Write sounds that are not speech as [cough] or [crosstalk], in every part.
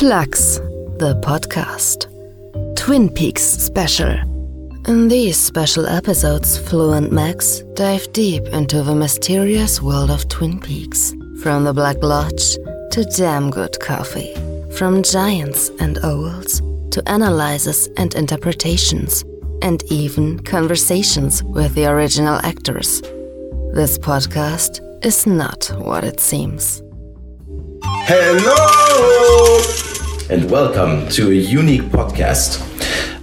Flux, the podcast. Twin Peaks special. In these special episodes, Flo and Max dive deep into the mysterious world of Twin Peaks. From the Black Lodge to damn good coffee. From giants and owls to analyses and interpretations. And even conversations with the original actors. This podcast is not what it seems. Hello and welcome to a unique podcast.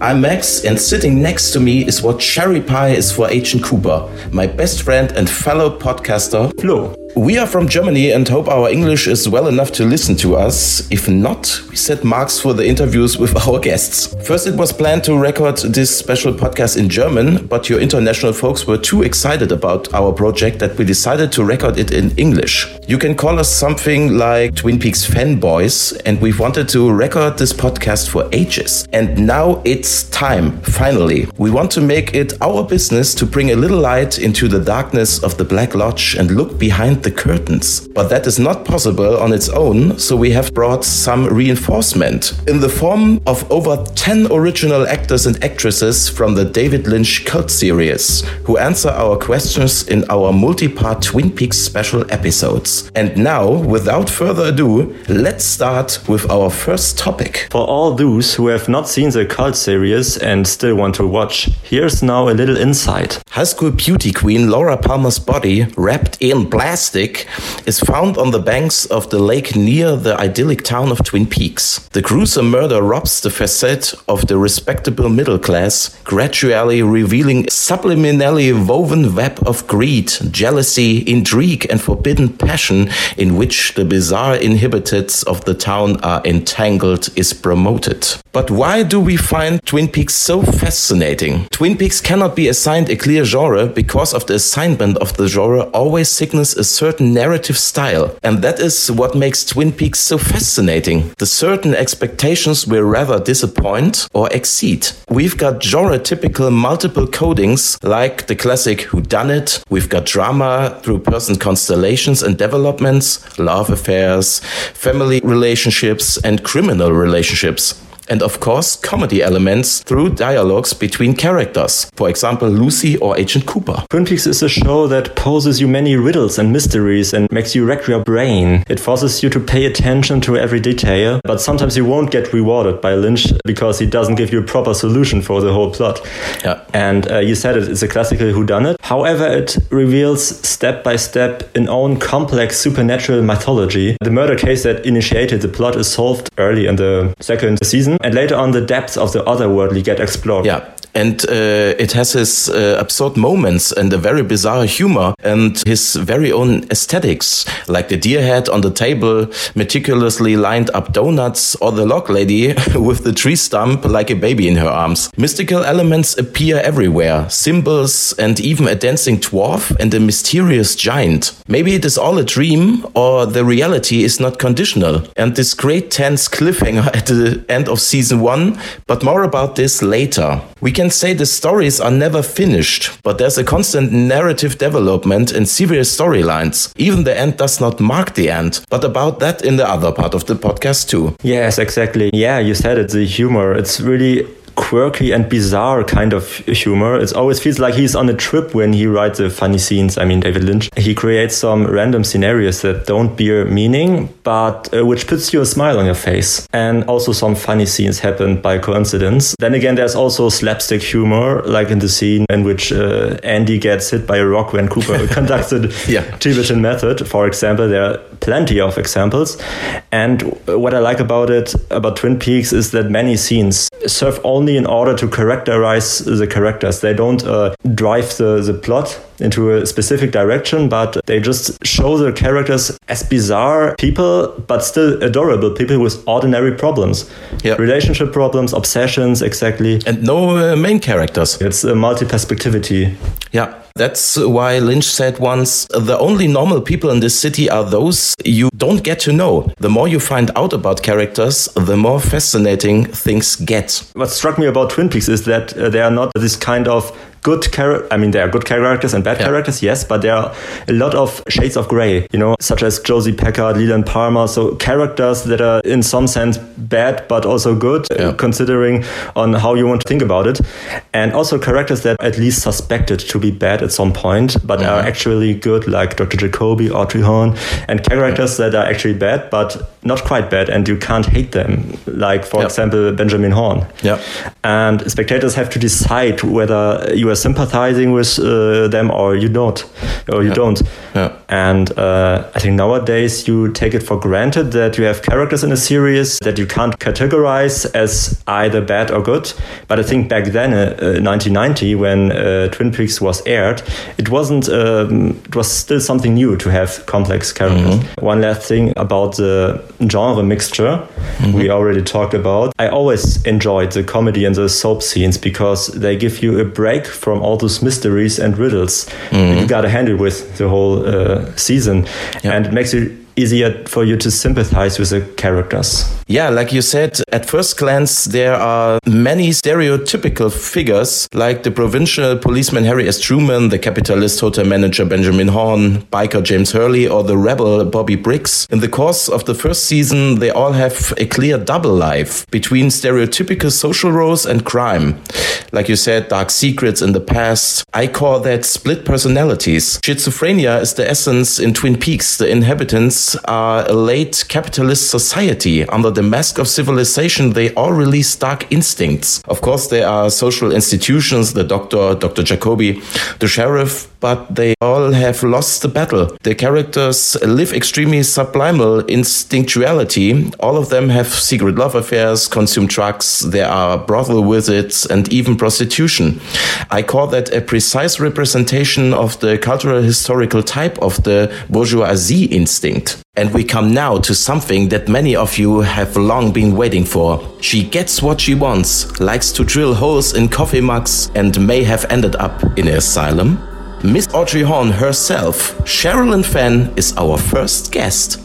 I'm Max, and sitting next to me is what cherry pie is for Agent Cooper, my best friend and fellow podcaster, Flo. We are from Germany and hope our English is well enough to listen to us. If not, we set marks for the interviews with [laughs] our guests. First, it was planned to record this special podcast in German, but your international folks were too excited about our project that we decided to record it in English. You can call us something like Twin Peaks fanboys, and we've wanted to record this podcast for ages. And now it's time, finally. We want to make it our business to bring a little light into the darkness of the Black Lodge and look behind the curtains. But that is not possible on its own, so we have brought some reinforcement in the form of over 10 original actors and actresses from the David Lynch cult series who answer our questions in our multi part Twin Peaks special episodes. And now, without further ado, let's start with our first topic. For all those who have not seen the cult series and still want to watch, here's now a little insight. High school beauty queen Laura Palmer's body, wrapped in plastic, is found on the banks of the lake near the idyllic town of Twin Peaks. The gruesome murder robs the facade of the respectable middle class, gradually revealing a subliminally woven web of greed, jealousy, intrigue, and forbidden passion in which the bizarre inhabitants of the town are entangled is promoted. But why do we find Twin Peaks so fascinating? Twin Peaks cannot be assigned a clear genre because of the assignment of the genre always signals a certain narrative style. And that is what makes Twin Peaks so fascinating. The certain expectations will rather disappoint or exceed. We've got genre typical multiple codings like the classic Who Done It. We've got drama through person constellations and developments, love affairs, family relationships, and criminal relationships and of course comedy elements through dialogues between characters, for example Lucy or Agent Cooper. Twin is a show that poses you many riddles and mysteries and makes you wreck your brain. It forces you to pay attention to every detail, but sometimes you won't get rewarded by Lynch because he doesn't give you a proper solution for the whole plot. Yeah. And uh, you said it, it's a classical whodunit. However, it reveals step by step an own complex supernatural mythology. The murder case that initiated the plot is solved early in the second season, and later on the depths of the otherworldly get explored. Yeah. And uh, it has his uh, absurd moments and a very bizarre humor and his very own aesthetics, like the deer head on the table, meticulously lined up donuts, or the log lady [laughs] with the tree stump like a baby in her arms. Mystical elements appear everywhere symbols, and even a dancing dwarf and a mysterious giant. Maybe it is all a dream, or the reality is not conditional. And this great tense cliffhanger [laughs] at the end of season one, but more about this later. We can say the stories are never finished, but there's a constant narrative development and serious storylines. Even the end does not mark the end, but about that in the other part of the podcast too. Yes, exactly. Yeah, you said it, the humor. It's really quirky and bizarre kind of humor. It always feels like he's on a trip when he writes the funny scenes. I mean, David Lynch. He creates some random scenarios that don't bear meaning, but uh, which puts you a smile on your face. And also some funny scenes happen by coincidence. Then again, there's also slapstick humor, like in the scene in which uh, Andy gets hit by a rock when Cooper [laughs] conducted [laughs] Yeah. Tibetan method. For example, there are plenty of examples. And what I like about it, about Twin Peaks, is that many scenes serve only in order to characterize the characters. They don't uh, drive the, the plot into a specific direction, but they just show the characters as bizarre people, but still adorable people with ordinary problems. Yeah. Relationship problems, obsessions, exactly. And no uh, main characters. It's a multi perspectivity. Yeah. That's why Lynch said once the only normal people in this city are those you don't get to know. The more you find out about characters, the more fascinating things get. What struck me about Twin Peaks is that uh, they are not this kind of good character. I mean, there are good characters and bad yeah. characters, yes, but there are a lot of shades of gray, you know, such as Josie Packard, Leland Palmer. So characters that are in some sense bad, but also good, yeah. considering on how you want to think about it. And also characters that at least suspected to be bad at some point, but mm-hmm. are actually good, like Dr. Jacoby, Audrey Horne, and characters that are actually bad, but not quite bad, and you can't hate them, like, for example, Benjamin Horne. Yeah. And spectators have to decide whether you are sympathizing with uh, them or you don't, or you don't. Yeah. And uh, I think nowadays you take it for granted that you have characters in a series that you can't categorize as either bad or good. But I think back then, uh, 1990, uh, when uh, Twin Peaks was aired, it wasn't. Um, it was still something new to have complex characters. Mm-hmm. One last thing about the genre mixture mm-hmm. we already talked about. I always enjoyed the comedy and the soap scenes because they give you a break from all those mysteries and riddles mm-hmm. you got to handle with the whole uh, season, yeah. and it makes it easier for you to sympathize with the characters. Yeah, like you said, at first glance, there are many stereotypical figures like the provincial policeman Harry S. Truman, the capitalist hotel manager Benjamin Horne, biker James Hurley, or the rebel Bobby Briggs. In the course of the first season, they all have a clear double life between stereotypical social roles and crime. Like you said, dark secrets in the past. I call that split personalities. Schizophrenia is the essence in Twin Peaks. The inhabitants are a late capitalist society. Under the mask of civilization, they all release dark instincts. Of course, there are social institutions, the doctor, Dr. Jacoby, the sheriff, but they all have lost the battle. The characters live extremely subliminal instinctuality. All of them have secret love affairs, consume drugs, there are brothel visits, and even prostitution. I call that a precise representation of the cultural historical type of the bourgeoisie instinct. And we come now to something that many of you have long been waiting for. She gets what she wants, likes to drill holes in coffee mugs, and may have ended up in an asylum. Miss Audrey Horne herself, Sherilyn Fenn, is our first guest.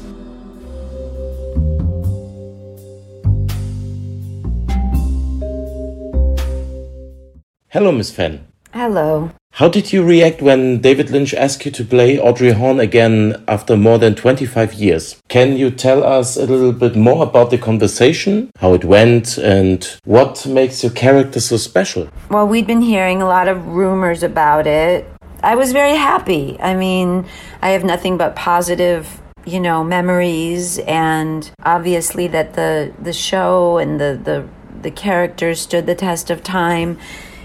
Hello, Miss Fenn. Hello. How did you react when David Lynch asked you to play Audrey Horne again after more than 25 years? Can you tell us a little bit more about the conversation, how it went, and what makes your character so special? Well, we'd been hearing a lot of rumors about it. I was very happy. I mean, I have nothing but positive you know memories and obviously that the the show and the the the characters stood the test of time.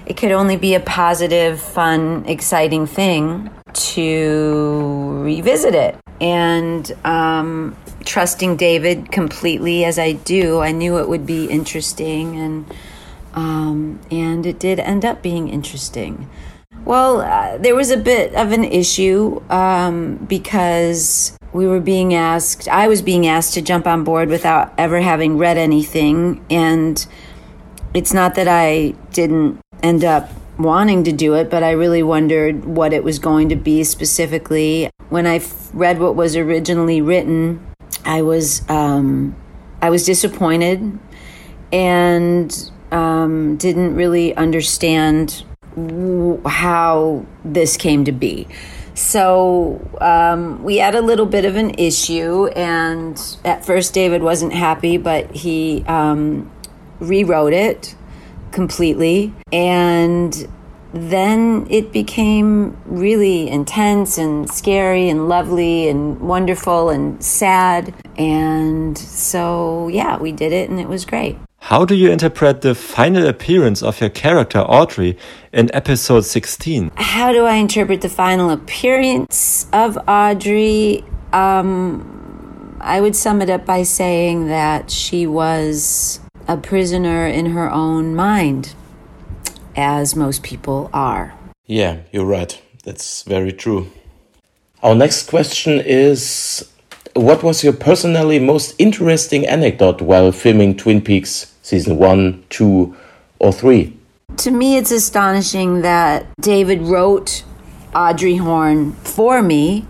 It could only be a positive fun exciting thing to revisit it. And um, trusting david completely as i do i knew it would be interesting and um, and it did end up being interesting well, uh, there was a bit of an issue um, because we were being asked, I was being asked to jump on board without ever having read anything. And it's not that I didn't end up wanting to do it, but I really wondered what it was going to be specifically. When I read what was originally written, I was um, I was disappointed and um, didn't really understand how this came to be. So um, we had a little bit of an issue, and at first David wasn't happy, but he um, rewrote it completely. And then it became really intense and scary and lovely and wonderful and sad. And so, yeah, we did it, and it was great. How do you interpret the final appearance of your character Audrey in episode 16? How do I interpret the final appearance of Audrey? Um, I would sum it up by saying that she was a prisoner in her own mind, as most people are. Yeah, you're right. That's very true. Our next question is What was your personally most interesting anecdote while filming Twin Peaks season one, two, or three. To me, it's astonishing that David wrote Audrey Horne for me.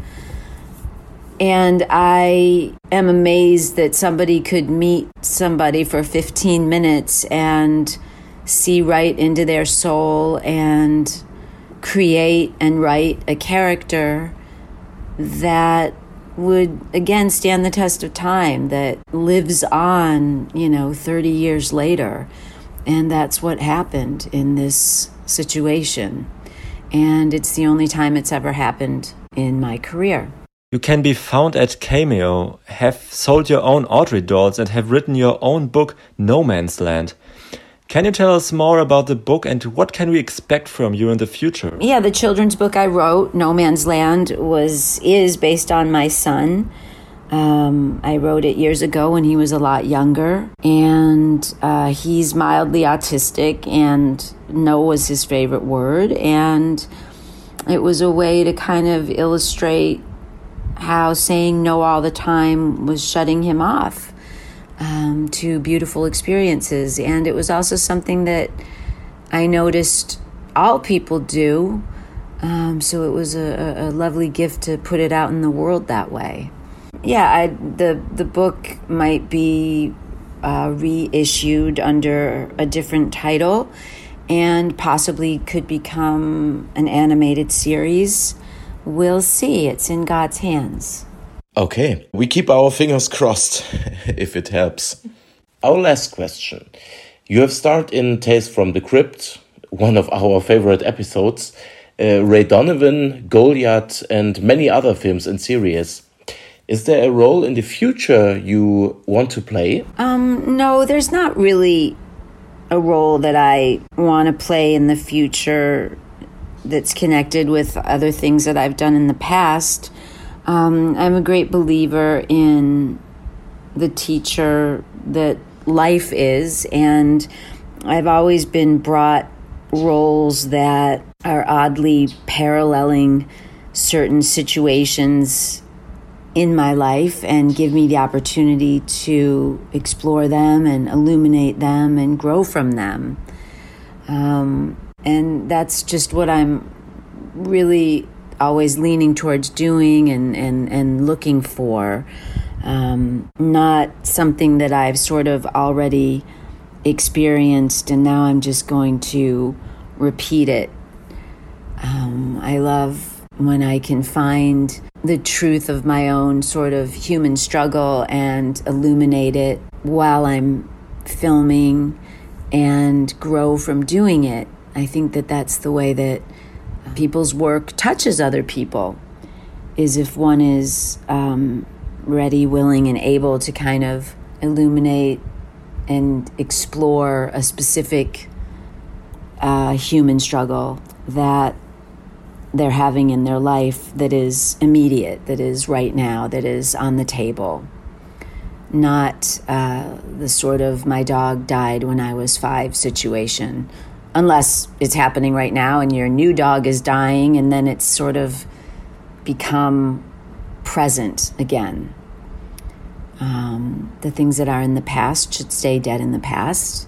And I am amazed that somebody could meet somebody for 15 minutes and see right into their soul and create and write a character that would again stand the test of time that lives on you know 30 years later. And that's what happened in this situation. And it's the only time it's ever happened in my career. You can be found at Cameo, have sold your own Audrey dolls, and have written your own book, No Man's Land. Can you tell us more about the book and what can we expect from you in the future? Yeah, the children's book I wrote, No Man's Land, was is based on my son. Um, I wrote it years ago when he was a lot younger, and uh, he's mildly autistic, and no was his favorite word, and it was a way to kind of illustrate how saying no all the time was shutting him off um, to beautiful experiences. And it was also something that I noticed all people do. Um, so it was a, a, lovely gift to put it out in the world that way. Yeah, I, the the book might be uh, reissued under a different title, and possibly could become an animated series. We'll see. It's in God's hands. Okay, we keep our fingers [laughs] crossed if it helps. Our last question. You have starred in Tales from the Crypt, one of our favorite episodes, uh, Ray Donovan, Goliath, and many other films and series. Is there a role in the future you want to play? Um, no, there's not really a role that I want to play in the future that's connected with other things that I've done in the past. Um, I'm a great believer in the teacher that life is, and I've always been brought roles that are oddly paralleling certain situations in my life and give me the opportunity to explore them and illuminate them and grow from them. Um, and that's just what I'm really always leaning towards doing and, and, and looking for. Um, not something that I've sort of already experienced and now I'm just going to repeat it. Um, I love when I can find the truth of my own sort of human struggle and illuminate it while I'm filming and grow from doing it. I think that that's the way that people's work touches other people is if one is um, ready, willing, and able to kind of illuminate and explore a specific uh, human struggle that they're having in their life that is immediate, that is right now, that is on the table. Not uh, the sort of my dog died when I was five situation unless it's happening right now and your new dog is dying and then it's sort of become present again. Um, the things that are in the past should stay dead in the past.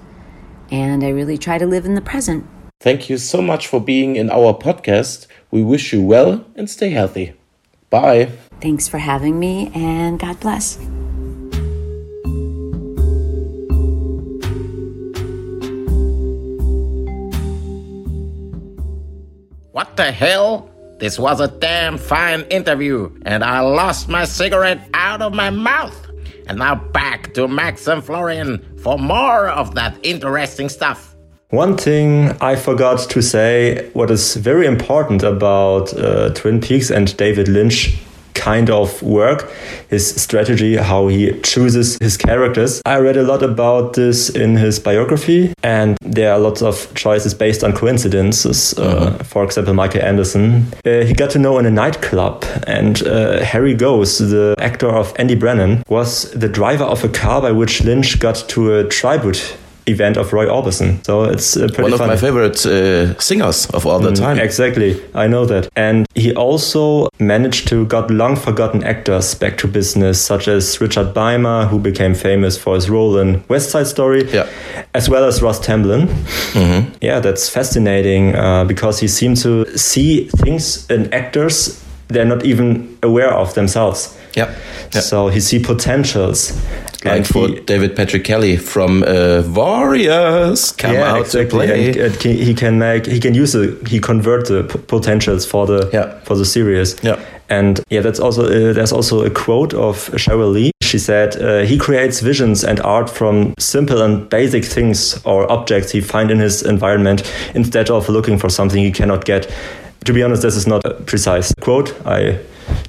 And I really try to live in the present. Thank you so much for being in our podcast. We wish you well and stay healthy. Bye. Thanks for having me, and God bless. What the hell? This was a damn fine interview, and I lost my cigarette out of my mouth. And now back to Max and Florian for more of that interesting stuff. One thing I forgot to say, what is very important about uh, Twin Peaks and David Lynch kind of work, his strategy, how he chooses his characters. I read a lot about this in his biography, and there are lots of choices based on coincidences. Uh, mm-hmm. for example, Michael Anderson. Uh, he got to know in a nightclub, and uh, Harry Goaz, the actor of Andy Brennan, was the driver of a car by which Lynch got to a tribute event of Roy Orbison. So it's uh, one of funny. my favorite uh, singers of all the mm, time. Exactly, I know that. And he also managed to got long forgotten actors back to business, such as Richard Beymer, who became famous for his role in West Side Story, yeah. as well as Russ Tamblyn. Mm-hmm. Yeah, that's fascinating uh, because he seemed to see things in actors they're not even aware of themselves. Yeah. So he see potentials. Like And for he- David Patrick Kelly from uh, Warriors, come yeah, out exactly. to play. And, and he can make he can use the he convert the p- potentials for the Yeah. for the series. Yeah. And yeah, that's also uh, there's also a quote of Sheryl Lee. She said uh, he creates visions and art from simple and basic things or objects he find in his environment instead of looking for something he cannot get. To be honest, this is not a precise quote. I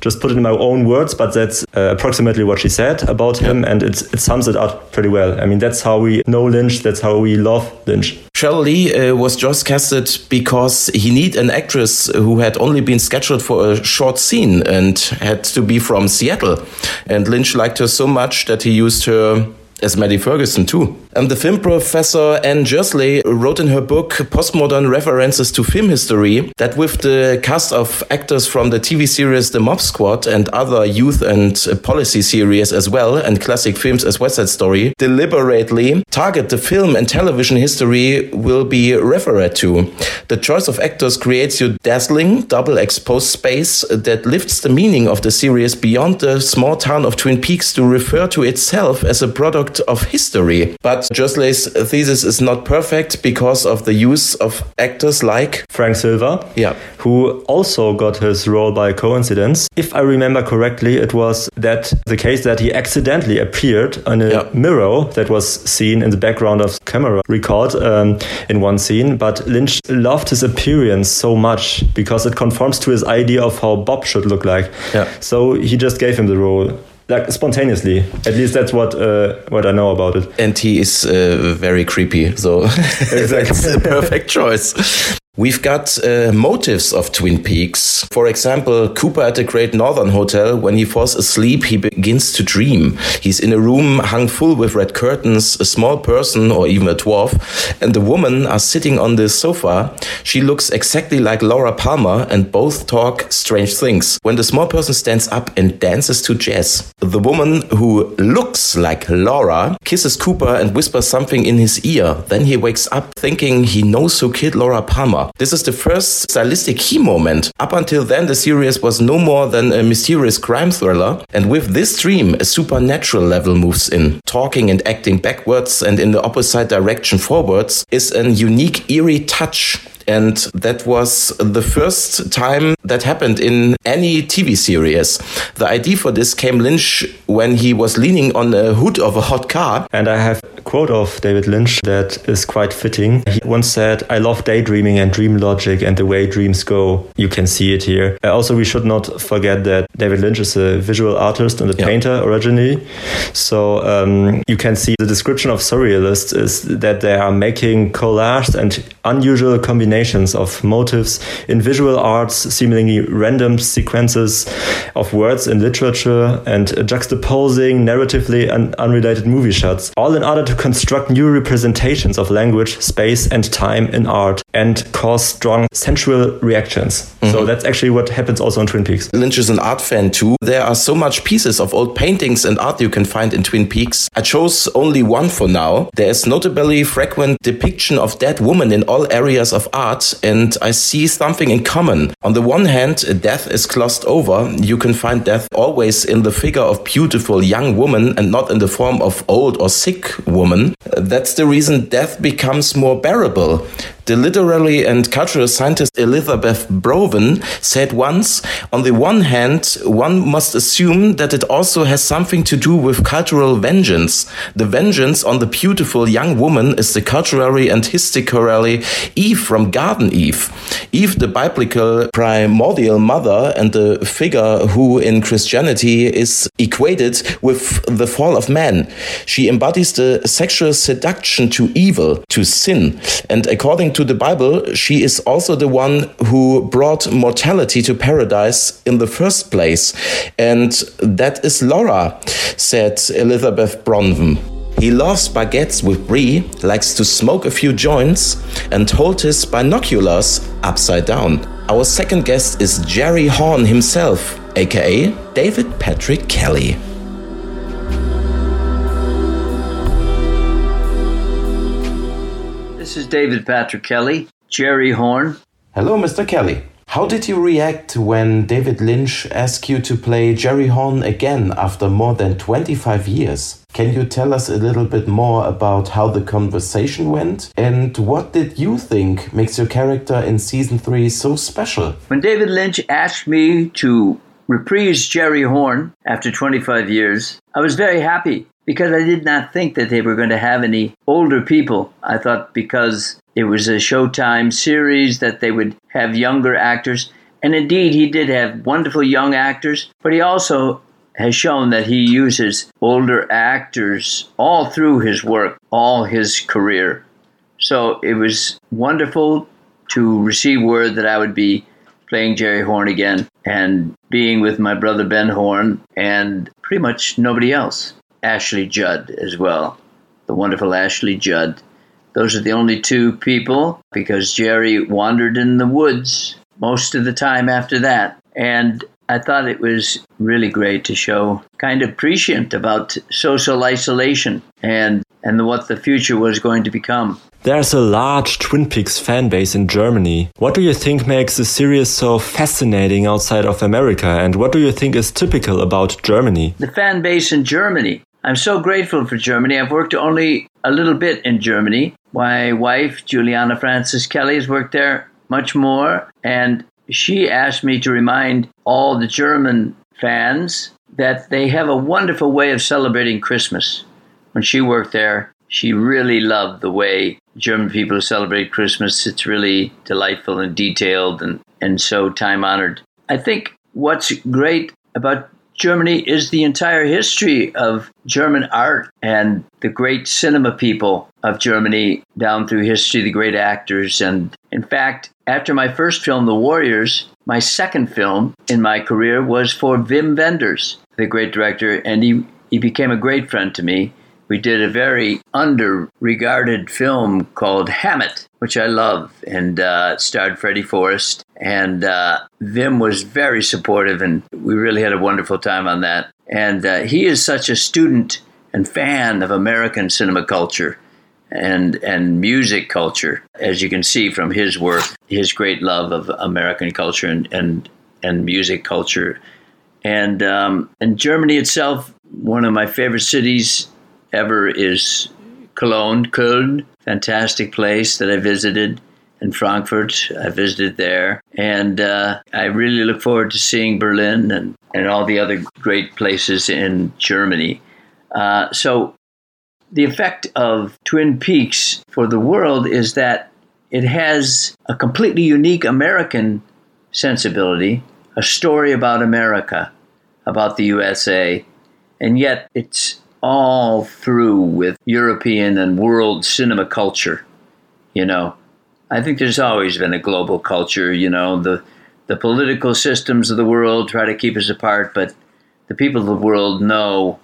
just put it in my own words, but that's uh, approximately what she said about him, and it, it sums it up pretty well. I mean, that's how we know Lynch. That's how we love Lynch. Sheryl Lee uh, was just casted because he need an actress who had only been scheduled for a short scene and had to be from Seattle. And Lynch liked her so much that he used her as Maddie Ferguson too. And the film professor Anne Jerslev wrote in her book Postmodern References to Film History that with the cast of actors from the TV series The Mod Squad and other youth and policy series as well, and classic films as West Side Story, deliberately target the film and television history will be referred to. The choice of actors creates your dazzling, double exposed space that lifts the meaning of the series beyond the small town of Twin Peaks to refer to itself as a product of history. But Jerslev's thesis is not perfect because of the use of actors like Frank Silva, Yeah. who also got his role by coincidence. If I remember correctly, it was that the case that he accidentally appeared on a Yeah. mirror that was seen in the background of camera record um, in one scene. But Lynch loved his appearance so much because it conforms to his idea of how Bob should look like. Yeah. So he just gave him the role. Like spontaneously, at least that's what uh, what I know about it. and he is uh, very creepy. So [laughs] that's a perfect choice. We've got uh, motives of Twin Peaks. For example, Cooper at the Great Northern Hotel, when he falls asleep, he begins to dream. He's in a room hung full with red curtains, a small person or even a dwarf, and the woman are sitting on the sofa. She looks exactly like Laura Palmer, and both talk strange things. When the small person stands up and dances to jazz, the woman who looks like Laura kisses Cooper and whispers something in his ear. Then he wakes up thinking he knows who killed Laura Palmer. This is the first stylistic key moment. Up until then, the series was no more than a mysterious crime thriller, and with this dream, a supernatural level moves in. Talking and acting backwards and in the opposite direction forwards is an unique, eerie touch and that was the first time that happened in any TV series. The idea for this came Lynch when he was leaning on the hood of a hot car. And I have a quote of David Lynch that is quite fitting. He once said, I love daydreaming and dream logic and the way dreams go. You can see it here. Uh, also, we should not forget that David Lynch is a visual artist and a Yeah. painter originally. So um, you can see the description of surrealists is that they are making collages and unusual combinations of motives in visual arts, seemingly random sequences of words in literature, and juxtaposing narratively and unrelated movie shots, all in order to construct new representations of language, space, and time in art and cause strong sensual reactions. So mhm. that's actually what happens also in Twin Peaks. Lynch is an art fan too. There are so much pieces of old paintings and art you can find in Twin Peaks. I chose only one for now. There is notably frequent depiction of dead women in all areas of art, and I see something in common. On the one hand, death is glossed over. You can find death always in the figure of beautiful young woman and not in the form of old or sick woman. That's the reason death becomes more bearable. The literary and cultural scientist Elizabeth Bronfen said once, on the one hand, one must assume that it also has something to do with cultural vengeance. The vengeance on the beautiful young woman is the culturally and historically Eve from Garden Eve. Eve, the biblical primordial mother and the figure who in Christianity is equated with the fall of man. She embodies the sexual seduction to evil, to sin. And according to the Bible, she is also the one who brought mortality to paradise in the first place. And that is Laura, said Elizabeth Bronfen. He loves baguettes with brie, likes to smoke a few joints, and hold his binoculars upside down. Our second guest is Jerry Horne himself, aka David Patrick Kelly. This is David Patrick Kelly, Jerry Horne. Hello, Mr. Kelly. How did you react when David Lynch asked you to play Jerry Horne again after more than 25 years? Can you tell us a little bit more about how the conversation went? And what did you think makes your character in season 3 so special? When David Lynch asked me to reprise Jerry Horne after 25 years, I was very happy because I did not think that they were going to have any older people. I thought because it was a Showtime series that they would have younger actors. And indeed, he did have wonderful young actors, but he also has shown that he uses older actors all through his work, all his career. So it was wonderful to receive word that I would be playing Jerry Horne again and being with my brother Ben Horne and pretty much nobody else. Ashley Judd as well, the wonderful Ashley Judd. Those are the only two people because Jerry wandered in the woods most of the time after that. And I thought it was really great to show kind of prescient about social isolation and and what the future was going to become. There's a large Twin Peaks fan base in Germany. What do you think makes the series so fascinating outside of America and what do you think is typical about Germany? The fan base in Germany. I'm so grateful for Germany. I've worked only a little bit in Germany. My wife, Juliana Francis Kelly, has worked there much more and she asked me to remind all the German fans that they have a wonderful way of celebrating Christmas. When she worked there, she really loved the way German people celebrate Christmas. It's really delightful and detailed and, and so time honored. I think what's great about Germany is the entire history of German art and the great cinema people of Germany down through history, the great actors. And in fact, after my first film, The Warriors, my second film in my career was for Wim Wenders, the great director, and he, he became a great friend to me we did a very under-regarded film called Hammett, which I love, and uh, starred Freddie Forrest. And uh, Wim was very supportive, and we really had a wonderful time on that. And uh, he is such a student and fan of American cinema culture and and music culture, as you can see from his work, his great love of American culture and and, and music culture. And um, and Germany itself, one of my favorite cities ever is Cologne, Köln, fantastic place that I visited. In Frankfurt, I visited there, and uh, I really look forward to seeing Berlin and, and all the other great places in Germany. Uh, so, the effect of Twin Peaks for the world is that it has a completely unique American sensibility, a story about America, about the USA, and yet it's all through with European and world cinema culture. You know, I think there's always been a global culture. You know, the the political systems of the world try to keep us apart, but the people of the world know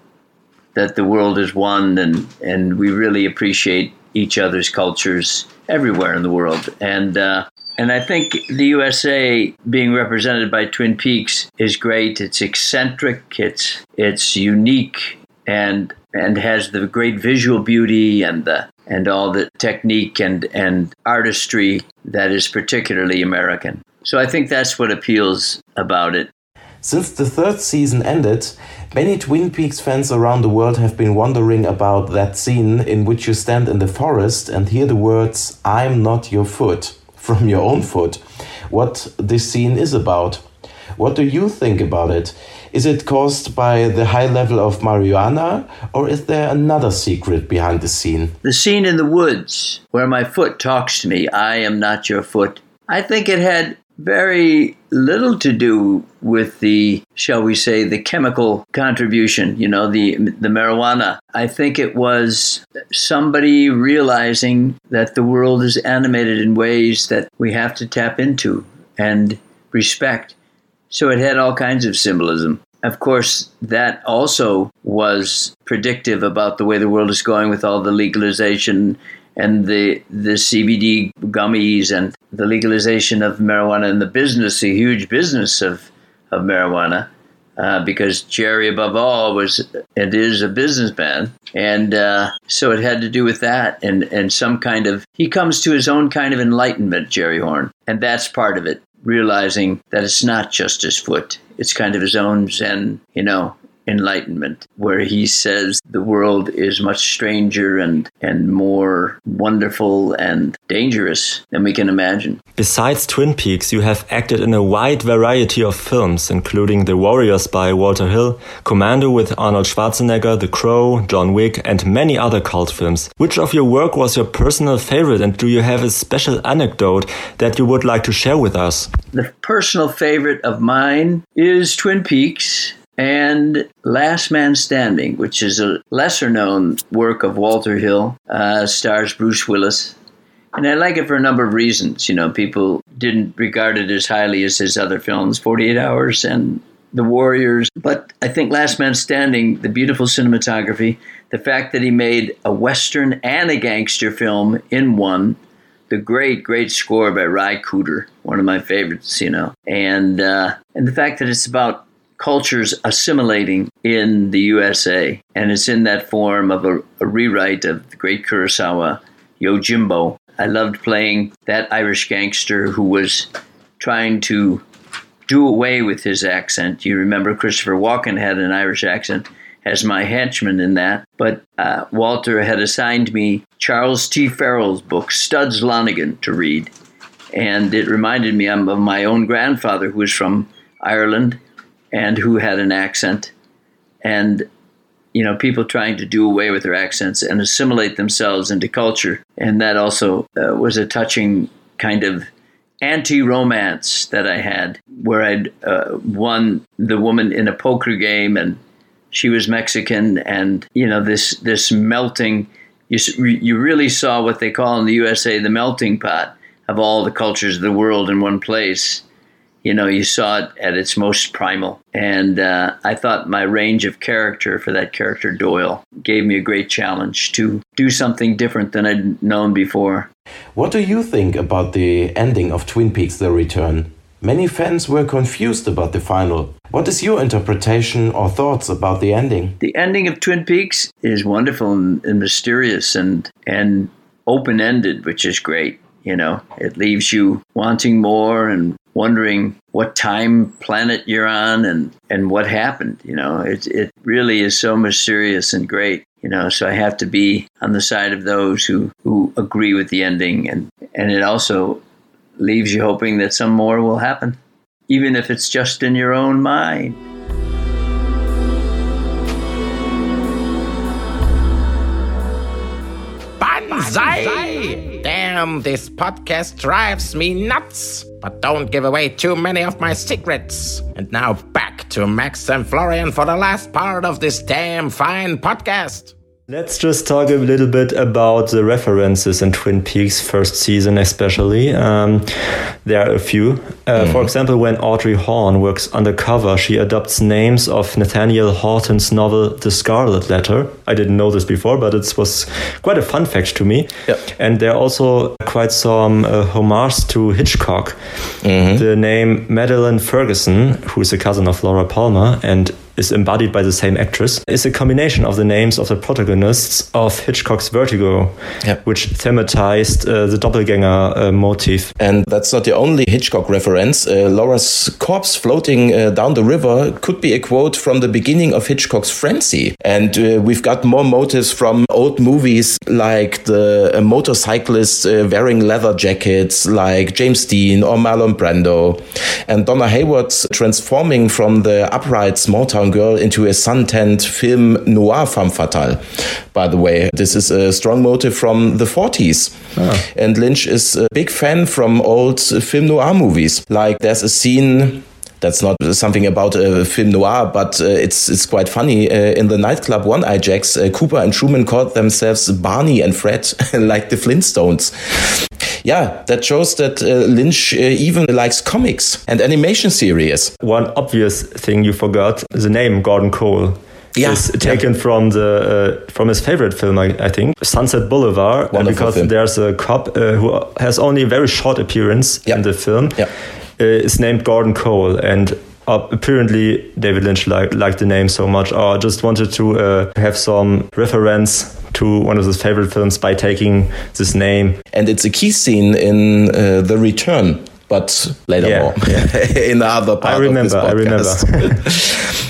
that the world is one, and and we really appreciate each other's cultures everywhere in the world. And uh, and I think the USA being represented by Twin Peaks is great. It's eccentric. It's it's unique and and has the great visual beauty and the and all the technique and and artistry that is particularly American. So I think that's what appeals about it. Since the third season ended, many Twin Peaks fans around the world have been wondering about that scene in which you stand in the forest and hear the words, I'm not your foot, from your own foot. What this scene is about. What do you think about it? Is it caused by the high level of marijuana, or is there another secret behind the scene? The scene in the woods where my foot talks to me, I am not your foot. I think it had very little to do with the shall we say the chemical contribution you know the the marijuana i think it was somebody realizing that the world is animated in ways that we have to tap into and respect so it had all kinds of symbolism. Of course, that also was predictive about the way the world is going with all the legalization and the the CBD gummies and the legalization of marijuana and the business, the huge business of of marijuana. Uh, because Jerry, above all, was and is a businessman, and uh, so it had to do with that, and and some kind of he comes to his own kind of enlightenment, Jerry Horne, and that's part of it realizing that it's not just his foot. It's kind of his own Zen, you know, enlightenment where he says the world is much stranger and and more wonderful and dangerous than we can imagine. Besides Twin Peaks, you have acted in a wide variety of films, including The Warriors by Walter Hill, Commando with Arnold Schwarzenegger, The Crow, John Wick, and many other cult films. Which of your work was your personal favorite, and do you have a special anecdote that you would like to share with us? The personal favorite of mine is Twin Peaks and Last Man Standing, which is a lesser known work of Walter Hill, uh, stars Bruce Willis. And I like it for a number of reasons. You know, people didn't regard it as highly as his other films, 48 Hours and The Warriors. But I think Last Man Standing, the beautiful cinematography, the fact that he made a Western and a gangster film in one, the great, great score by Ry Cooder, one of my favorites, you know, and uh, and the fact that it's about cultures assimilating in the USA. And it's in that form of a, a rewrite of the great Kurosawa, Yojimbo. I loved playing that Irish gangster who was trying to do away with his accent. You remember Christopher Walken had an Irish accent as my henchman in that. But uh, Walter had assigned me Charles T. Farrell's book, Studs Lonigan, to read. And it reminded me of my own grandfather, who was from Ireland and who had an accent, and you know people trying to do away with their accents and assimilate themselves into culture, and that also uh, was a touching kind of anti-romance that I had, where I'd uh, won the woman in a poker game, and she was Mexican, and you know this this melting. You, you really saw what they call in the USA the melting pot of all the cultures of the world in one place you know, you saw it at its most primal. And uh, I thought my range of character for that character, Doyle, gave me a great challenge to do something different than I'd known before. What do you think about the ending of Twin Peaks The Return? Many fans were confused about the final. What is your interpretation or thoughts about the ending? The ending of Twin Peaks is wonderful and, and mysterious and, and open ended, which is great. You know, it leaves you wanting more and wondering what time planet you're on and, and what happened. You know, it, it really is so mysterious and great. You know, so I have to be on the side of those who, who agree with the ending. And, and it also leaves you hoping that some more will happen, even if it's just in your own mind. Banzai! Damn, this podcast drives me nuts. But don't give away too many of my secrets. And now back to Max and Florian for the last part of this damn fine podcast. Let's just talk a little bit about the references in Twin Peaks first season, especially. Um, there are a few. Uh, mm. For example, when Audrey Horne works undercover, she adopts names of Nathaniel Hawthorne's novel *The Scarlet Letter*. I didn't know this before, but it was quite a fun fact to me. Yep. And there are also quite some uh, homage to Hitchcock. Mm -hmm. The name Madeleine Ferguson, who is a cousin of Laura Palmer, and is embodied by the same actress, is a combination of the names of the protagonists of Hitchcock's Vertigo, yep. which thematized uh, the doppelganger uh, motif. And that's not the only Hitchcock reference. Uh, Laura's corpse floating uh, down the river could be a quote from the beginning of Hitchcock's Frenzy. And uh, we've got more motives from old movies like the uh, motorcyclists wearing leather jackets, like James Dean or Marlon Brando. And Donna Hayward's transforming from the upright small town girl into a suntanned film noir femme fatale. By the way, this is a strong motive from the 40s. Ah. And Lynch is a big fan from old film noir movies. Like there's a scene that's not something about a film noir, but uh, it's it's quite funny. Uh, in the nightclub One Eye Jacks, uh, Cooper and Truman called themselves Barney and Fred, [laughs] like the Flintstones. Yeah, that shows that uh, Lynch uh, even likes comics and animation series. One obvious thing you forgot: the name Gordon Cole yeah, is taken yeah. from the uh, from his favorite film, I, I think, Sunset Boulevard, because film. there's a cop uh, who has only a very short appearance in the film. Yeah uh, is named Gordon Cole, and uh, apparently David Lynch liked, liked the name so much. Or just wanted to uh, have some reference to one of his favorite films by taking this name. And it's a key scene in uh, The Return but later Yeah, more [laughs] [laughs] in the other part I remember. of I remember.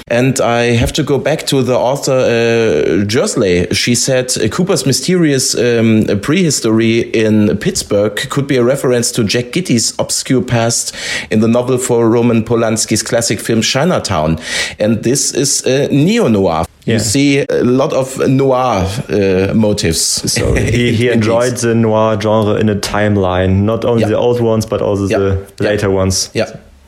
and I have to go back to the author uh, Jerslev. She said uh, Cooper's mysterious um, prehistory in Pittsburgh could be a reference to Jack Gitty's obscure past in the novel for Roman Polanski's classic film Chinatown. And this is uh, neo noir. Yeah. You see a lot of noir uh, motives. So he, he [laughs] enjoyed these. the noir genre in a timeline, not only Yeah. the old ones, but also Yeah. the later ones. Yeah.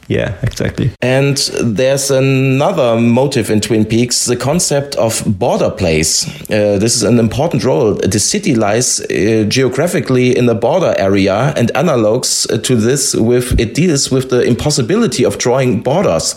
Yeah, exactly. And there's another motive in Twin Peaks, the concept of border place. Uh, this is an important role. The city lies uh, geographically in a border area and analogs to this with, it deals with the impossibility of drawing borders.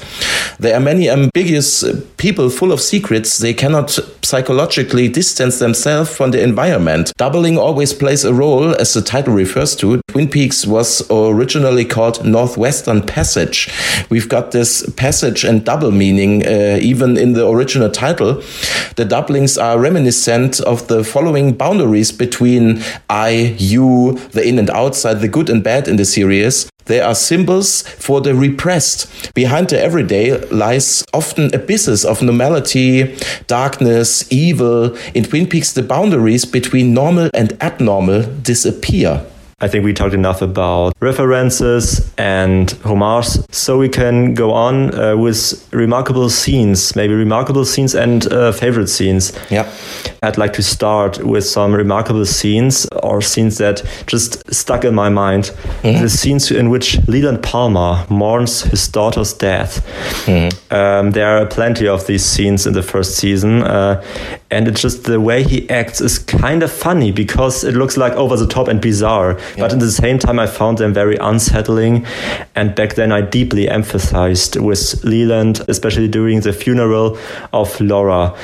There are many ambiguous people full of secrets. They cannot psychologically distance themselves from the environment. Doubling always plays a role, as the title refers to. Twin Peaks was originally called Northwestern Passage. We've got this passage and double meaning uh, even in the original title. The doublings are reminiscent of the following boundaries between I, you, the in and outside, the good and bad in the series. They are symbols for the repressed. Behind the everyday lies often abysses of normality, darkness, evil. In Twin Peaks, the boundaries between normal and abnormal disappear. I think we talked enough about references and homages, so we can go on uh, with remarkable scenes, maybe remarkable scenes and uh, favorite scenes. Yeah. I'd like to start with some remarkable scenes or scenes that just stuck in my mind. The scenes in which Leland Palmer mourns his daughter's death. Um, there are plenty of these scenes in the first season, uh, and it's just the way he acts is kind of funny because it looks like over the top and bizarre. But at the same time, I found them very unsettling. And back then, I deeply emphasized with Leland, especially during the funeral of Laura,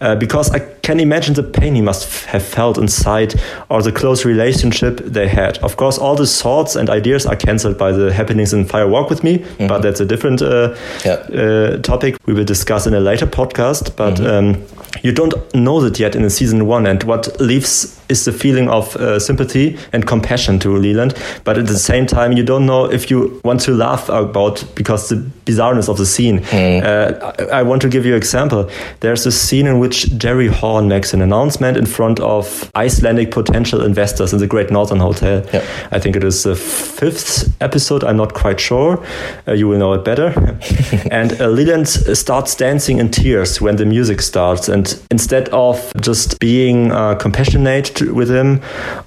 uh, because I can imagine the pain he must have felt inside or the close relationship they had. Of course, all the thoughts and ideas are cancelled by the happenings in Fire Walk with Me, but that's a different uh, Yeah. uh, topic we will discuss in a later podcast. But um, you don't know that yet in the season one, and what leaves is the feeling of uh, sympathy and compassion to Leland. But at the same time, you don't know if you want to laugh about because the bizarreness of the scene. Uh, I, I want to give you an example. There's a scene in which Jerry Horne makes an announcement in front of Icelandic potential investors in the Great Northern Hotel. Yeah. I think it is the fifth episode. I'm not quite sure. Uh, you will know it better. [laughs] and uh, Leland starts dancing in tears when the music starts. And instead of just being uh, compassionate to, with him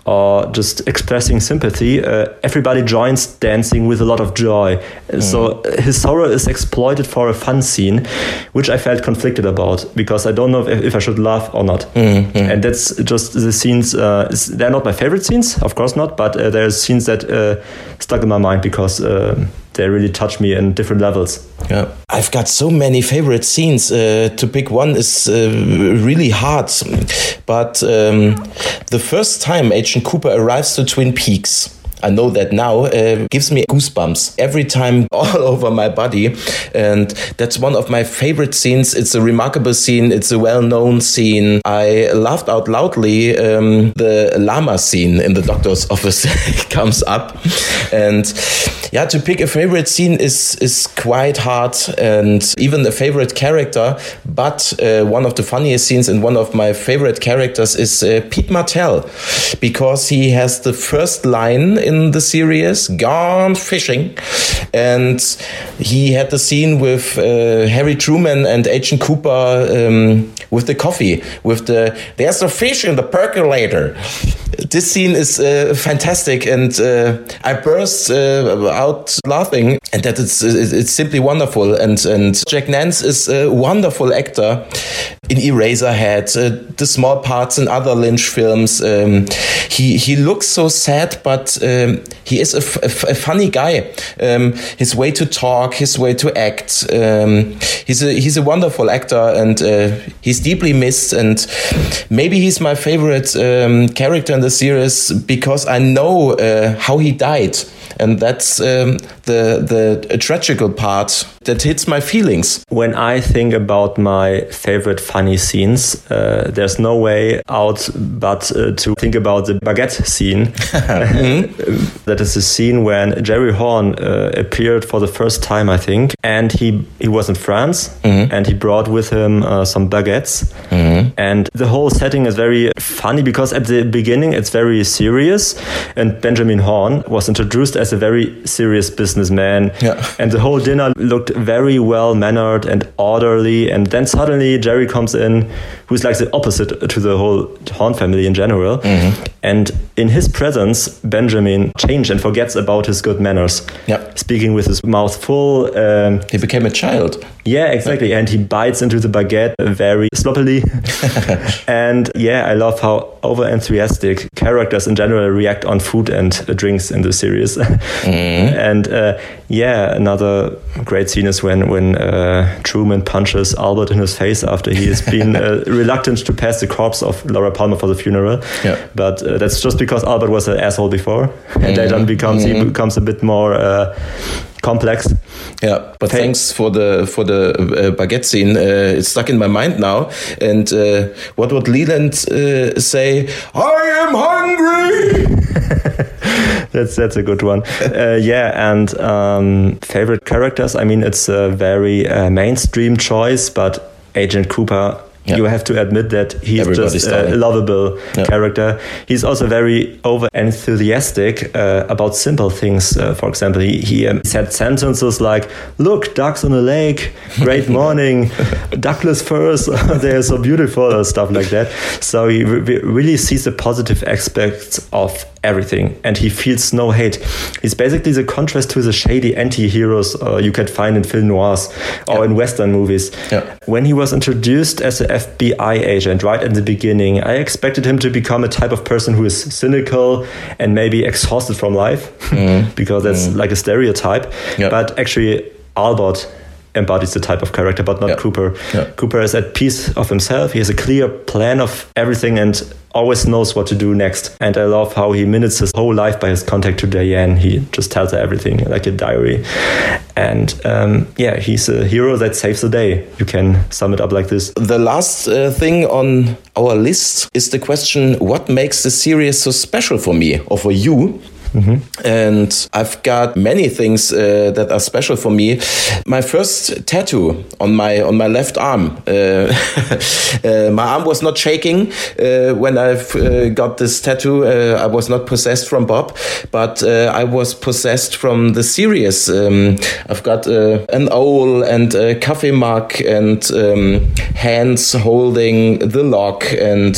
or just expressing sympathy, uh, everybody joins dancing with a lot of joy. So uh, his sorrow is exploited for a fun scene, which I felt conflicted about because I don't know if, if I should laugh or not. And that's just the scenes. Uh, they're not my favorite scenes, of course not, but uh, there's scenes that uh, stuck in my mind because uh, they really touch me in different levels. Yeah. I've got so many favorite scenes. Uh, to pick one is uh, really hard. But um, the first time Agent Cooper arrives to Twin Peaks, I know that now, uh, gives me goosebumps every time [laughs] all over my body. And that's one of my favorite scenes. It's a remarkable scene. It's a well known scene. I laughed out loudly. Um, the llama scene in the doctor's [laughs] office [laughs] comes up. And yeah, to pick a favorite scene is, is quite hard and even a favorite character. But uh, one of the funniest scenes and one of my favorite characters is uh, Pete Martell because he has the first line in the series, Gone Fishing. And he had the scene with uh, Harry Truman and Agent Cooper um, with the coffee, with the, there's a fish in the percolator. This scene is uh, fantastic, and uh, I burst uh, out laughing, and that it's it's simply wonderful. And and Jack Nance is a wonderful actor in Eraserhead, uh, the small parts in other Lynch films. Um, he he looks so sad, but um, he is a, funny guy. Um, his way to talk, his way to act. Um, he's a he's a wonderful actor, and uh, he's deeply missed. And maybe he's my favorite um, character in the series because I know uh, how he died. And that's um, the the tragical part. That hits my feelings. When I think about my favorite funny scenes, uh, there's no way out but uh, to think about the baguette scene. [laughs] [laughs] that is a scene when Jerry Horne uh, appeared for the first time, I think, and he he was in France mm-hmm. and he brought with him uh, some baguettes, mm-hmm. and the whole setting is very funny because at the beginning it's very serious, and Benjamin Horne was introduced as a very serious businessman, yeah. and the whole dinner looked very well mannered and orderly, and then suddenly Jerry comes in, who's like the opposite to the whole Horne family in general, mm-hmm. and in his presence, Benjamin changes and forgets about his good manners. Yeah. Speaking with his mouth full. Um, he became a child. Yeah, exactly. And he bites into the baguette very sloppily. [laughs] and yeah, I love how over enthusiastic characters in general react on food and drinks in the series. mm-hmm. [laughs] And uh, yeah, another great scene is when when uh, Truman punches Albert in his face after he has been [laughs] uh, reluctant to pass the corpse of Laura Palmer for the funeral. Yeah. But uh, that's just because Albert was an asshole before, and mm-hmm. then becomes mm-hmm. he becomes a bit more uh, complex. Yeah, but hey. thanks for the for the uh, baguette scene. Uh, it's stuck in my mind now. And uh, what would Leland uh, say? I am hungry. [laughs] that's that's a good one. [laughs] Uh, yeah, and um, favorite characters. I mean, it's a very uh, mainstream choice, but Agent Cooper yeah. You have to admit that he's Everybody's just a lovable yeah. character. He's also very over enthusiastic uh, about simple things. Uh, for example, he, he um, said sentences like, Look, ducks on a lake, great [laughs] morning, Douglas firs, [laughs] they're so beautiful, stuff like that. So he re really sees the positive aspects of everything and he feels no hate. He's basically the contrast to the shady anti heroes uh, you can find in film noirs or yeah. in Western movies. When he was introduced as a FBI agent right at the beginning. I expected him to become a type of person who is cynical and maybe exhausted from life, [laughs] mm. because that's mm. like a stereotype. Yep. But actually, Albert embodies the type of character, but not Cooper. Cooper is at peace of himself. He has a clear plan of everything and always knows what to do next. And I love how he minutes his whole life by his contact to Diane. He just tells her everything like a diary. And um, yeah, he's a hero that saves the day. You can sum it up like this. The last uh, thing on our list is the question what makes the series so special for me or for you? Mm-hmm. And I've got many things uh, that are special for me. My first tattoo on my on my left arm. Uh, [laughs] uh, my arm was not shaking uh, when I've uh, got this tattoo. Uh, I was not possessed from Bob, but I was possessed from the series. Um, I've got an owl and a coffee mug and um, hands holding the lock and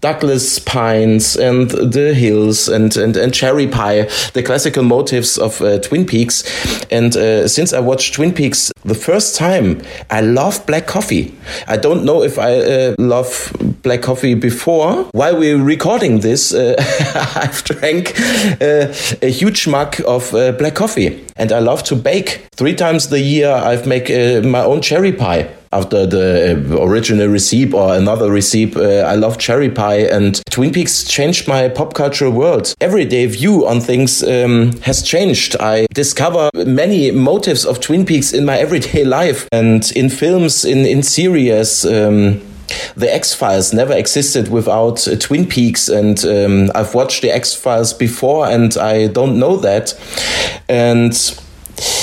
Douglas pines and the hills and and, and cherry pie, the classical motifs of uh, Twin Peaks. And uh, since I watched Twin Peaks the first time, I love black coffee. I don't know if I uh, love black coffee before. While we're recording this, uh, [laughs] I've drank uh, a huge mug of uh, black coffee. And I love to bake. Three times the year, I've make my own cherry pie after the uh, original receipt or another receipt. Uh, I love cherry pie, and Twin Peaks changed my pop culture world. Everyday view on things um, has changed. I discover many motives of Twin Peaks in my [laughs] everyday life and in films, in in series. Um, the X Files never existed without uh, Twin Peaks, and um, I've watched the X Files before, and I don't know that. And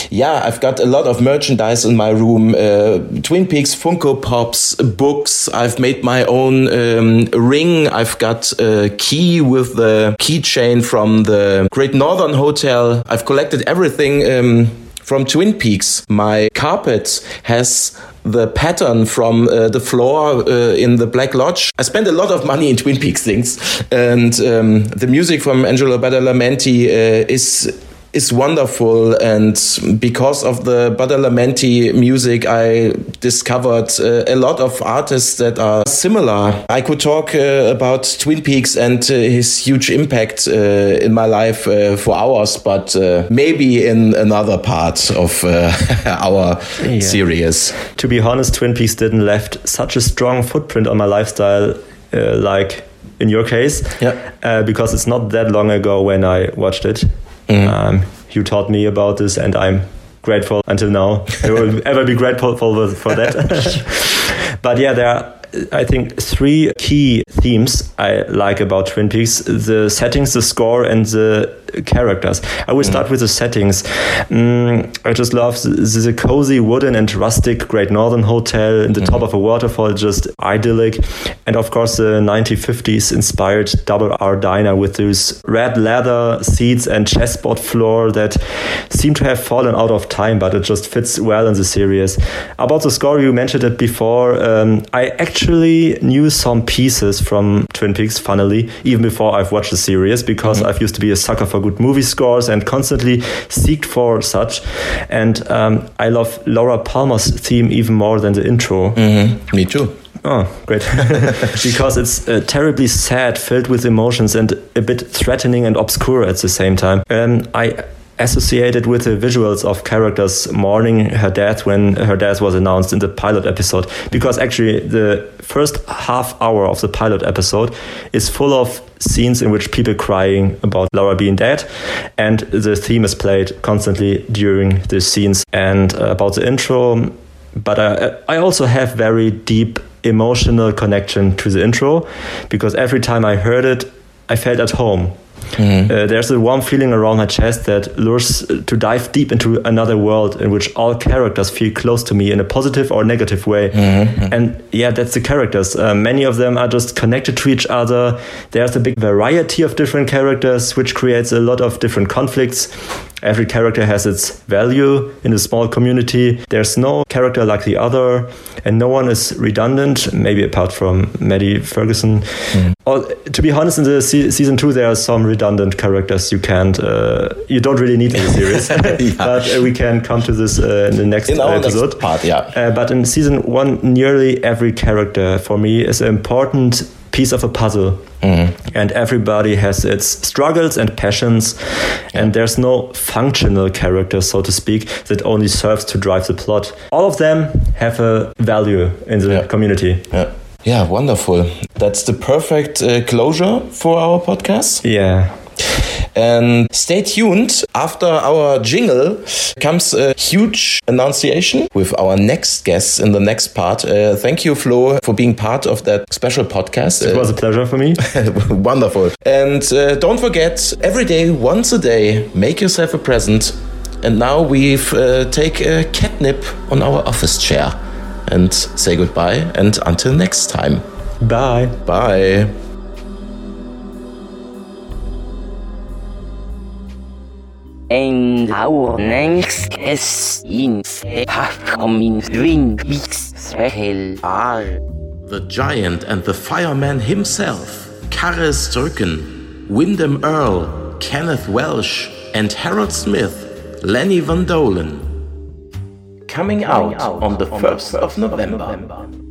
yeah, I've got a lot of merchandise in my room uh, Twin Peaks, Funko Pops, books. I've made my own um, ring. I've got a key with the keychain from the Great Northern Hotel. I've collected everything. Um, from Twin Peaks. My carpet has the pattern from uh, the floor uh, in the Black Lodge. I spent a lot of money in Twin Peaks things, and um, the music from Angelo Badalamenti uh, is is wonderful. And because of the Badalamenti music, I discovered uh, a lot of artists that are similar. I could talk uh, about Twin Peaks and uh, his huge impact uh, in my life uh, for hours, but uh, maybe in another part of [laughs] our yeah. series. To be honest, Twin Peaks didn't left such a strong footprint on my lifestyle like in your case. Yeah. because it's not that long ago when I watched it. Mm. Um, you taught me about this, and I'm grateful until now. I will [laughs] ever be grateful for, for that. [laughs] but yeah, there are I think three key themes I like about Twin Peaks: the settings, the score, and the characters. I will start with the settings. Mm, I just love the, the, cozy wooden and rustic Great Northern Hotel in the mm. top of a waterfall, just idyllic. And of course, the 1950s inspired double R diner with those red leather seats and chessboard floor that seem to have fallen out of time, but it just fits well in the series. About the score, you mentioned it before. Um, I actually knew some pieces from Twin Peaks, funnily, even before I've watched the series, because mm. I've used to be a sucker for good movie scores and constantly seeked for such. And um, I love Laura Palmer's theme even more than the intro. Mm-hmm. Me too. Oh, great. [laughs] because it's uh, terribly sad, filled with emotions, and a bit threatening and obscure at the same time. Um, I associated with the visuals of characters mourning her death when her death was announced in the pilot episode. Because actually the first half hour of the pilot episode is full of scenes in which people crying about Laura being dead. And the theme is played constantly during the scenes and uh, about the intro. But uh, I also have very deep emotional connection to the intro because every time I heard it I felt at home Mm. Uh, there's a warm feeling around her chest that lures to dive deep into another world in which all characters feel close to me in a positive or negative way. Mm-hmm. And yeah, that's the characters. Uh, many of them are just connected to each other. There's a big variety of different characters, which creates a lot of different conflicts. Every character has its value in a small community. There's no character like the other, and no one is redundant, maybe apart from Maddy Ferguson. Mm. Or, to be honest, in the se- season two, there are some redundant characters you can't, uh, you don't really need in the series. [laughs] yeah. But uh, we can come to this uh, in the next in episode. Next part, yeah. Uh, but in season one, nearly every character for me is an important piece of a puzzle. Mm. And everybody has its struggles and passions, and there's no functional character, so to speak, that only serves to drive the plot. All of them have a value in the yeah. community. Yeah. Yeah, wonderful. That's the perfect uh, closure for our podcast. Yeah. And stay tuned. After our jingle comes a huge annunciation with our next guest in the next part. Uh, thank you, Flo, for being part of that special podcast. It was a pleasure for me. [laughs] Wonderful. And uh, don't forget, every day, once a day, make yourself a present. And now we've uh, take a catnip on our office chair and say goodbye. And until next time. Bye. Bye. And our next guest in upcoming Twin Peaks special are the giant and the fireman himself, Carel Struycken, Windom Earle, Kenneth Welsh, and Harold Smith, Lenny Von Dohlen. Coming out on the 1st of November.